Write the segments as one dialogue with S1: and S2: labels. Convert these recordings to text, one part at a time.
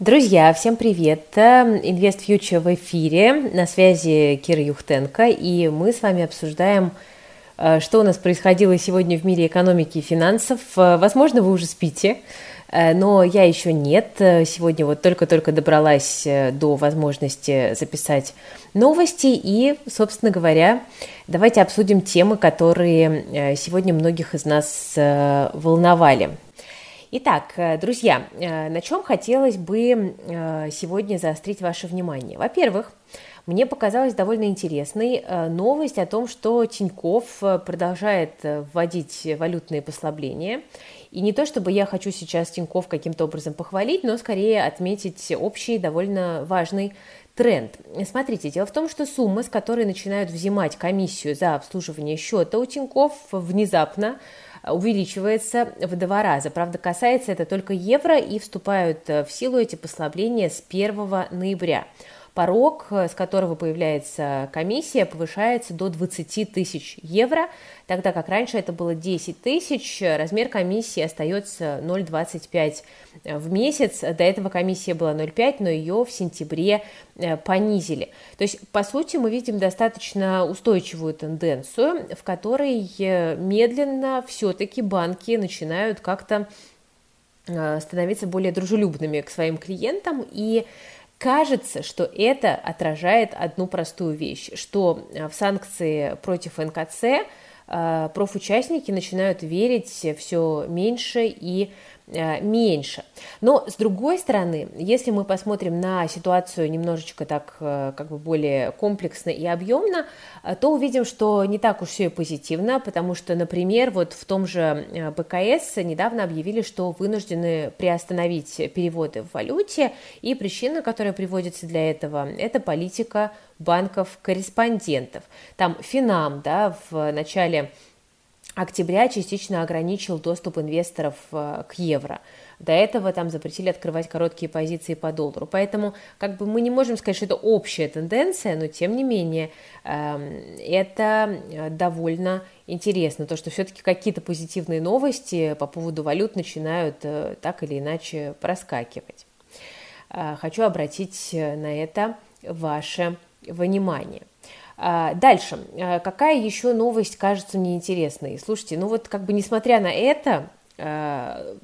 S1: Друзья, всем привет! Инвест Future в эфире. На связи Кира Юхтенко, и мы с вами обсуждаем, э, что у нас происходило сегодня в мире экономики и финансов. Э, возможно, вы уже спите, э, но я еще нет. Сегодня вот только-только добралась до возможности записать новости, и, собственно говоря, давайте обсудим темы, которые сегодня многих из нас волновали. Итак, э, друзья, э, на чем хотелось бы э, сегодня заострить ваше внимание? Во-первых, мне показалась довольно интересной новость о том, что Тиньков продолжает вводить валютные послабления. И не то, чтобы я хочу сейчас Тиньков каким-то образом похвалить, но скорее отметить общий довольно важный тренд. Смотрите, дело в том, что суммы, с которой начинают взимать комиссию за обслуживание счета у Тиньков, внезапно увеличивается в два раза. Правда, касается это только евро и вступают э, в силу эти послабления с 1 ноября. Порог, э, с которого появляется комиссия, повышается до 20 тысяч евро, тогда как раньше это было 10 тысяч, размер комиссии остается 0,25 в месяц. До этого комиссия была 0,5, но ее в сентябре э, понизили. То есть, по сути, мы видим достаточно устойчивую тенденцию, в которой э, медленно все-таки банки начинают как-то становиться более дружелюбными к своим клиентам и Кажется, что это отражает одну простую вещь, что э, в санкции против НКЦ э, профучастники начинают верить все меньше и Э, меньше. Но с другой стороны, если мы посмотрим на ситуацию немножечко так э, как бы более комплексно и объемно, э, то увидим, что не так уж все и позитивно, потому что, например, вот в том же БКС недавно объявили, что вынуждены приостановить переводы в валюте, и причина, которая приводится для этого, это политика банков-корреспондентов. Там Финам, да, в начале октября частично ограничил доступ инвесторов э, к евро. До этого там запретили открывать короткие позиции по доллару. Поэтому как бы мы не можем сказать, что это общая тенденция, но тем не менее эм, это э, довольно интересно, то, что все-таки какие-то позитивные новости по поводу валют начинают э, так или иначе проскакивать. Хочу обратить на это ваше внимание. А, дальше. А, какая еще новость кажется мне интересной? Слушайте, ну вот как бы несмотря на это, а,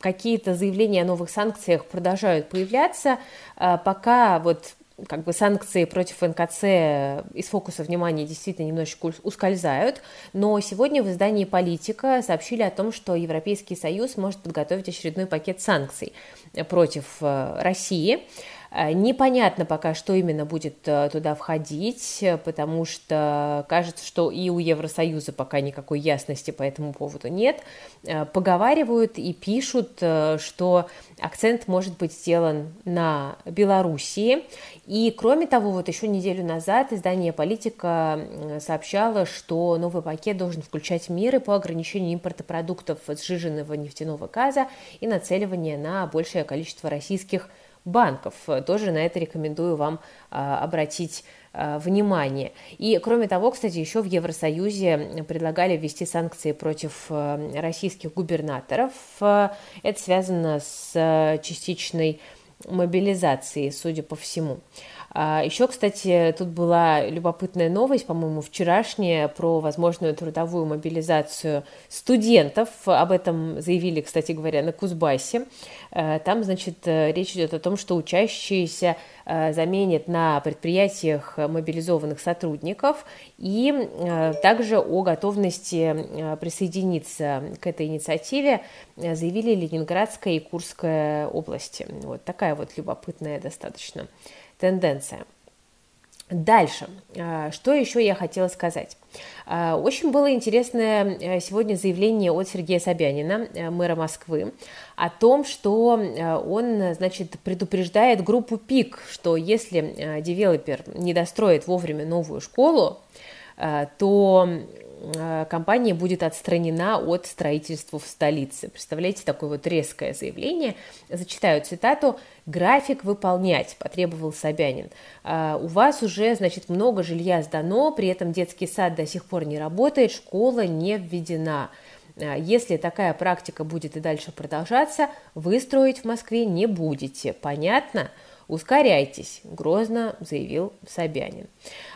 S1: какие-то заявления о новых санкциях продолжают появляться, пока вот как бы санкции против НКЦ из фокуса внимания действительно немножечко ускользают, но сегодня в издании «Политика» сообщили о том, что Европейский Союз может подготовить очередной пакет санкций против э, России. Э, непонятно пока, что именно будет э, туда входить, потому что кажется, что и у Евросоюза пока никакой ясности по этому поводу нет. Э, поговаривают и пишут, что акцент может быть сделан на Белоруссии. И кроме того, вот еще неделю назад издание «Политика» сообщало, что новый пакет должен включать меры по ограничению импорта продуктов сжиженного нефтяного газа и нацеливание на большее количество российских банков. Тоже на это рекомендую вам а, обратить а, внимание. И кроме того, кстати, еще в Евросоюзе предлагали ввести санкции против а, российских губернаторов. Это связано с частичной мобилизацией, судя по всему. А, Еще, кстати, тут была любопытная новость, по-моему, вчерашняя, про возможную трудовую мобилизацию студентов. Об этом заявили, кстати говоря, на Кузбассе. А, там, значит, речь идет о том, что учащиеся а, заменят на предприятиях мобилизованных сотрудников и также о готовности присоединиться к этой инициативе заявили Ленинградская и Курская области. Вот такая вот любопытная достаточно тенденция. Дальше, а, что еще я хотела сказать? А, очень было интересное э, сегодня заявление от Сергея Собянина, э, мэра Москвы, о том, что э, он, значит, предупреждает группу ПИК, что если девелопер не достроит вовремя новую школу, то компания будет отстранена от строительства в столице. Представляете, такое вот резкое заявление. Зачитаю цитату. «График выполнять», – потребовал Собянин. «А «У вас уже, значит, много жилья сдано, при этом детский сад до сих пор не работает, школа не введена». Если такая практика будет и дальше продолжаться, вы строить в Москве не будете. Понятно? Ускоряйтесь, грозно заявил Собянин.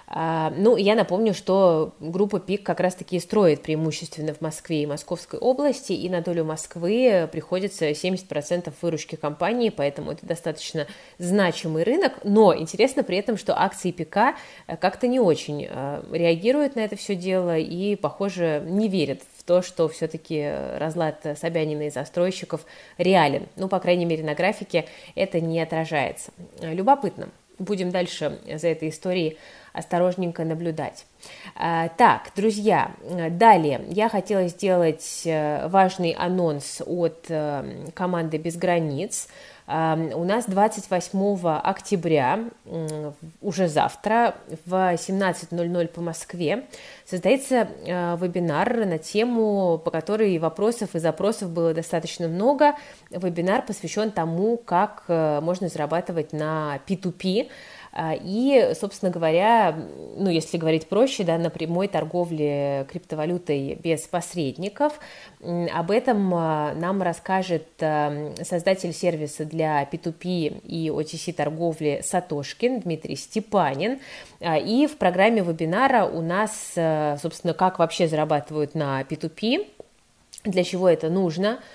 S1: А, ну, я напомню, что группа ПИК как раз-таки строит преимущественно в Москве и Московской области, и на долю Москвы приходится 70% выручки компании, поэтому это достаточно значимый рынок, но интересно при этом, что акции ПИКа как-то не очень а, реагируют на это все дело и, похоже, не верят то, что все-таки разлад Собянина и застройщиков реален. Ну, по крайней мере, на графике это не отражается. Любопытно. Будем дальше за этой историей осторожненько наблюдать. А, так, друзья, далее я хотела сделать э, важный анонс от э, команды «Без границ». У нас 28 октября, уже завтра, в 17.00 по Москве, состоится э, вебинар на тему, по которой вопросов и запросов было достаточно много. Вебинар посвящен тому, как можно зарабатывать на P2P, а, и, собственно говоря, ну, если говорить проще, да, на прямой торговле криптовалютой без посредников, об этом а, нам расскажет а, создатель сервиса для P2P и OTC торговли Сатошкин Дмитрий Степанин. И в программе вебинара у нас, собственно, как вообще зарабатывают на P2P, для чего это нужно –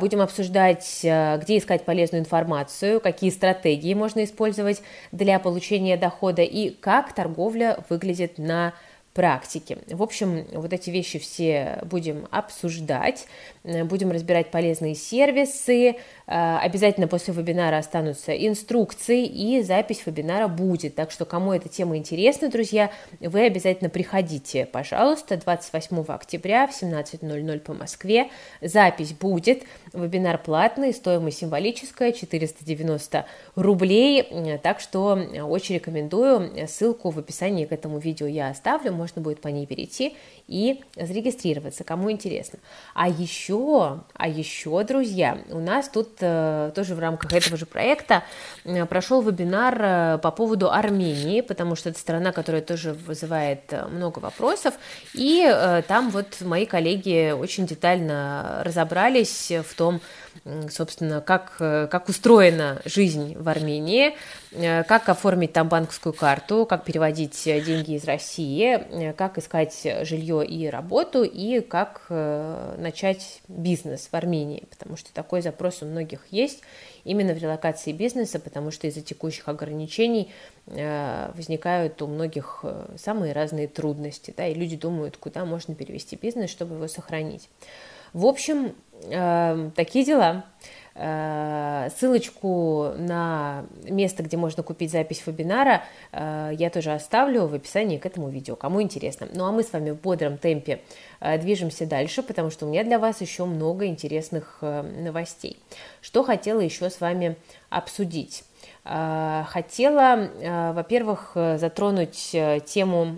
S1: будем обсуждать, э, где искать полезную информацию, какие стратегии можно использовать для получения дохода и как торговля выглядит на практики. В общем, вот эти вещи все будем обсуждать, э, будем разбирать полезные сервисы, э, обязательно после вебинара останутся инструкции и запись вебинара будет. Так что, кому эта тема интересна, друзья, вы обязательно приходите, пожалуйста, 28 октября в 17.00 по Москве. Запись будет, вебинар платный, стоимость символическая, 490 рублей, э, так что очень рекомендую, ссылку в описании к этому видео я оставлю, можно будет по ней перейти и зарегистрироваться, кому интересно. А еще, а еще, друзья, у нас тут э, тоже в рамках этого же проекта э, прошел вебинар э, по поводу Армении, потому что это страна, которая тоже вызывает много вопросов, и там вот мои коллеги очень детально разобрались в том, собственно, как, как устроена жизнь в Армении, как оформить там банковскую карту, как переводить деньги из России, как искать жилье и работу, и как начать бизнес в Армении, потому что такой запрос у многих есть именно в релокации бизнеса, потому что из-за текущих ограничений возникают у многих самые разные трудности, да, и люди думают, куда можно перевести бизнес, чтобы его сохранить. В общем, э, такие дела. Э, ссылочку на место, где можно купить запись вебинара, э, я тоже оставлю в описании к этому видео, кому интересно. Ну а мы с вами в бодром темпе э, движемся дальше, потому что у меня для вас еще много интересных новостей. Что хотела еще с вами обсудить? Хотела, во-первых, затронуть тему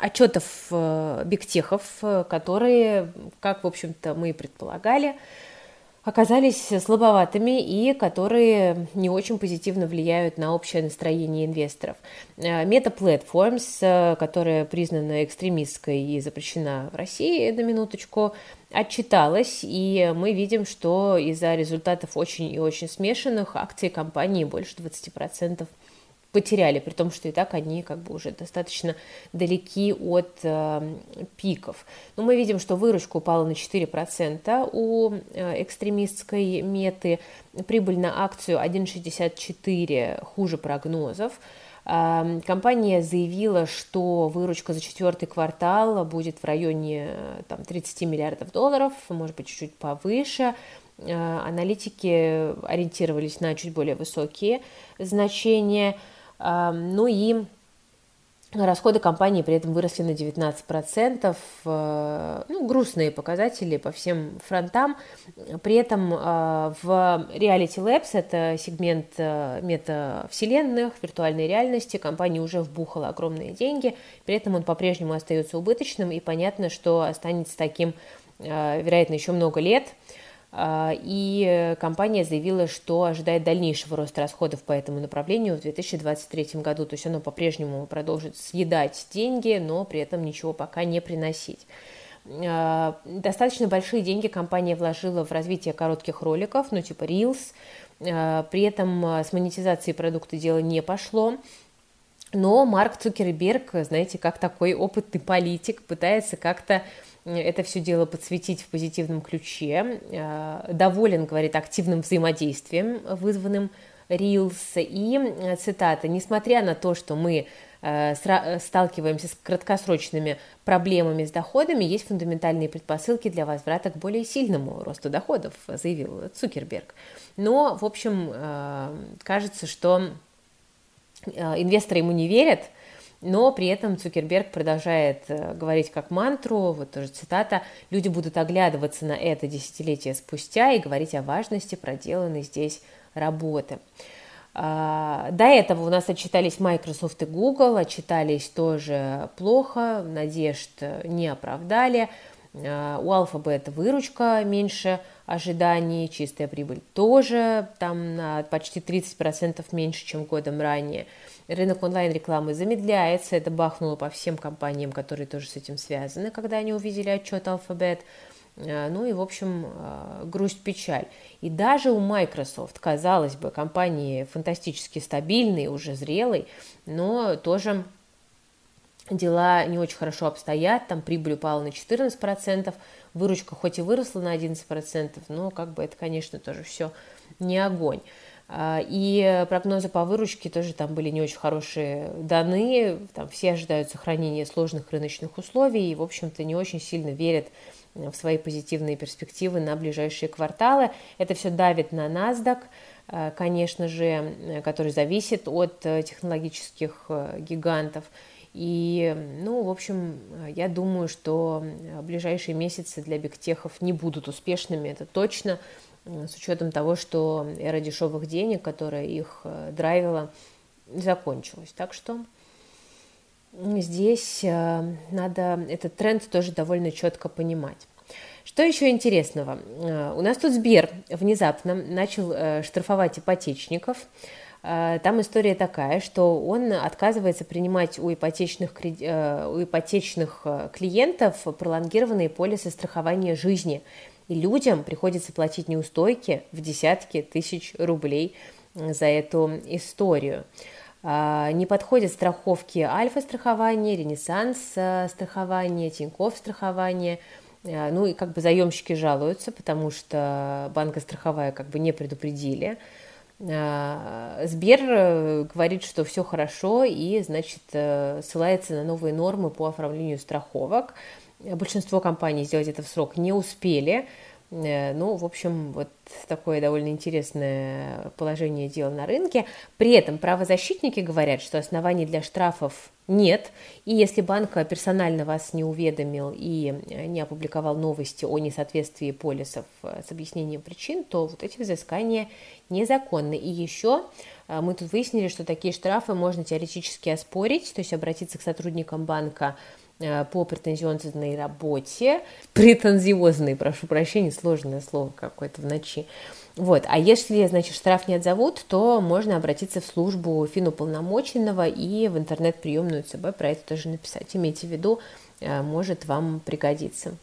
S1: отчетов э, бигтехов, э, которые, как, в общем-то, мы и предполагали, оказались слабоватыми и которые не очень позитивно влияют на общее настроение инвесторов. Э, Meta Platforms, которая признана экстремистской и запрещена в России, на минуточку, отчиталась, и мы видим, что из-за результатов очень и очень смешанных акции компании больше 20% потеряли, при том, что и так они как бы уже достаточно далеки от э, пиков. Но мы видим, что выручка упала на 4% у э, экстремистской меты, прибыль на акцию 1,64 хуже прогнозов. Э, компания заявила, что выручка за четвертый квартал будет в районе там, 30 миллиардов долларов, может быть, чуть-чуть повыше. Э, аналитики ориентировались на чуть более высокие значения – ну и Расходы компании при этом выросли на 19%, э, ну, грустные показатели по всем фронтам. При этом э, в Reality Labs, это сегмент э, метавселенных, виртуальной реальности, компания уже вбухала огромные деньги, при этом он по-прежнему остается убыточным, и понятно, что останется таким, вероятно, еще много лет – и компания заявила, что ожидает дальнейшего роста расходов по этому направлению в 2023 году. То есть оно по-прежнему продолжит съедать деньги, но при этом ничего пока не приносить. Достаточно большие деньги компания вложила в развитие коротких роликов, ну типа Reels. При этом с монетизацией продукта дело не пошло. Но Марк Цукерберг, знаете, как такой опытный политик, пытается как-то это все дело подсветить в позитивном ключе. Э, доволен, говорит, активным взаимодействием, вызванным Reels. И, э, цитата, «Несмотря на то, что мы э, сталкиваемся с краткосрочными проблемами с доходами, есть фундаментальные предпосылки для возврата к более сильному росту доходов», заявил Цукерберг. Но, в общем, кажется, что инвесторы ему не верят – но при этом Цукерберг продолжает э, говорить как мантру, вот тоже цитата, люди будут оглядываться на это десятилетие спустя и говорить о важности проделанной здесь работы. А, до этого у нас отчитались Microsoft и Google, отчитались тоже плохо, надежд не оправдали. А, у Alphabet выручка меньше ожиданий, чистая прибыль тоже там на почти 30% меньше, чем годом ранее рынок онлайн-рекламы замедляется, это бахнуло по всем компаниям, которые тоже с этим связаны, когда они увидели отчет Alphabet. Э, ну и, в общем, э, грусть, печаль. И даже у Microsoft, казалось бы, компании фантастически стабильной, уже зрелой, но тоже дела не очень хорошо обстоят, там прибыль упала на 14%, выручка хоть и выросла на 11%, но как бы это, конечно, тоже все не огонь. А, и прогнозы по выручке тоже там были не очень хорошие даны. Там все ожидают сохранения сложных рыночных условий и, в общем-то, не очень сильно верят в свои позитивные перспективы на ближайшие кварталы. Это все давит на NASDAQ, а, конечно же, который зависит от э, технологических э, гигантов. И, ну, в общем, я думаю, что ближайшие месяцы для бигтехов не будут успешными, это точно с учетом того, что эра дешевых денег, которая их э, драйвила, закончилась. Так что здесь э, надо этот тренд тоже довольно четко понимать. Что еще интересного? Э, у нас тут Сбер внезапно начал штрафовать ипотечников. Там история такая, что он отказывается принимать у ипотечных, у ипотечных клиентов пролонгированные полисы страхования жизни – и людям приходится платить неустойки в десятки тысяч рублей за эту историю. А, не подходят страховки альфа-страхования, ренессанс э, страхования, Тинькофф страхования. А, ну и как бы заемщики жалуются, потому что банка страховая как бы не предупредили. А, Сбер э, говорит, что все хорошо и, значит, э, ссылается на новые нормы по оформлению страховок. Большинство компаний сделать это в срок не успели. Э, ну, в общем, вот такое довольно интересное положение дел на рынке. При этом правозащитники говорят, что оснований для штрафов нет, и если банк персонально вас не уведомил и не опубликовал новости о несоответствии полисов э, с объяснением причин, то вот эти взыскания незаконны. И еще э, мы тут выяснили, что такие штрафы можно теоретически оспорить, то есть обратиться к сотрудникам банка Э, по претензионной работе, претензиозной, прошу прощения, сложное слово какое-то в ночи. Вот. А если, значит, штраф не отзовут, то можно обратиться в службу финуполномоченного и в интернет-приемную ЦБ про это тоже написать. Имейте в виду, э, может вам пригодиться.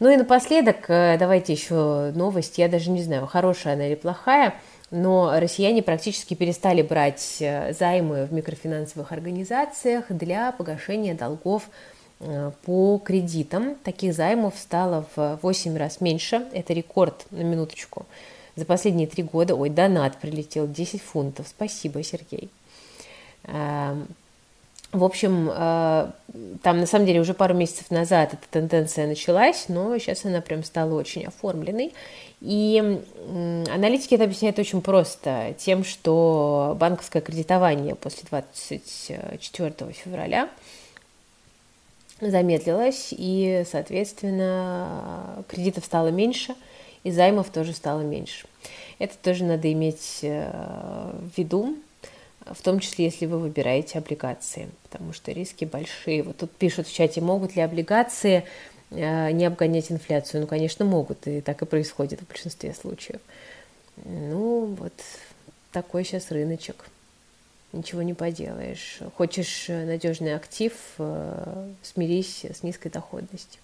S1: Ну и напоследок, э, давайте еще новость, я даже не знаю, хорошая она или плохая, но россияне практически перестали брать займы в микрофинансовых организациях для погашения долгов Э, по кредитам таких займов стало в 8 раз меньше. Это рекорд на минуточку. За последние три года, ой, донат прилетел 10 фунтов. Спасибо, Сергей. Эм, в общем, э, там на самом деле уже пару месяцев назад эта тенденция началась, но сейчас она прям стала очень оформленной. И аналитики это объясняют очень просто тем, что банковское кредитование после 24 февраля – замедлилась, и, соответственно, кредитов стало меньше, и займов тоже стало меньше. Это тоже надо иметь э, в виду, в том числе, если вы выбираете облигации, потому что риски большие. Вот тут пишут в чате, могут ли облигации не обгонять инфляцию? Ну, конечно, могут, и так и происходит в большинстве случаев. Ну, вот такой сейчас рыночек. Ничего не поделаешь. Хочешь надежный актив, смирись с низкой доходностью.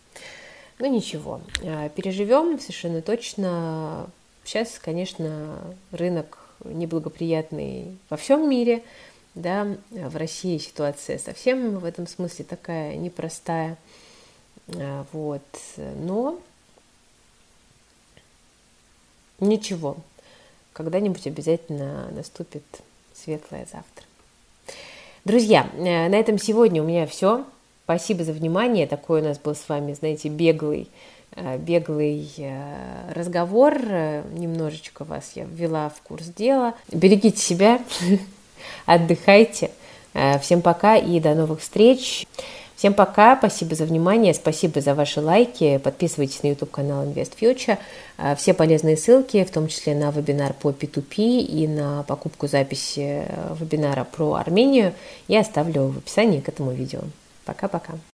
S1: Ну ничего, переживем совершенно точно. Сейчас, конечно, рынок неблагоприятный во всем мире, да, в России ситуация совсем в этом смысле такая непростая, а, вот, но ничего, когда-нибудь обязательно наступит светлое завтра. Друзья, э, на этом сегодня у меня все. Спасибо за внимание. Такой у нас был с вами, знаете, беглый Э, беглый э, разговор. Немножечко вас я ввела в курс дела. Берегите себя, отдыхайте. Всем пока и до новых встреч. Всем пока, спасибо за внимание, спасибо за ваши лайки, подписывайтесь на YouTube канал Invest Future. Все полезные ссылки, в том числе на вебинар по P2P и на покупку записи вебинара про Армению, я оставлю в описании к этому видео. Пока-пока.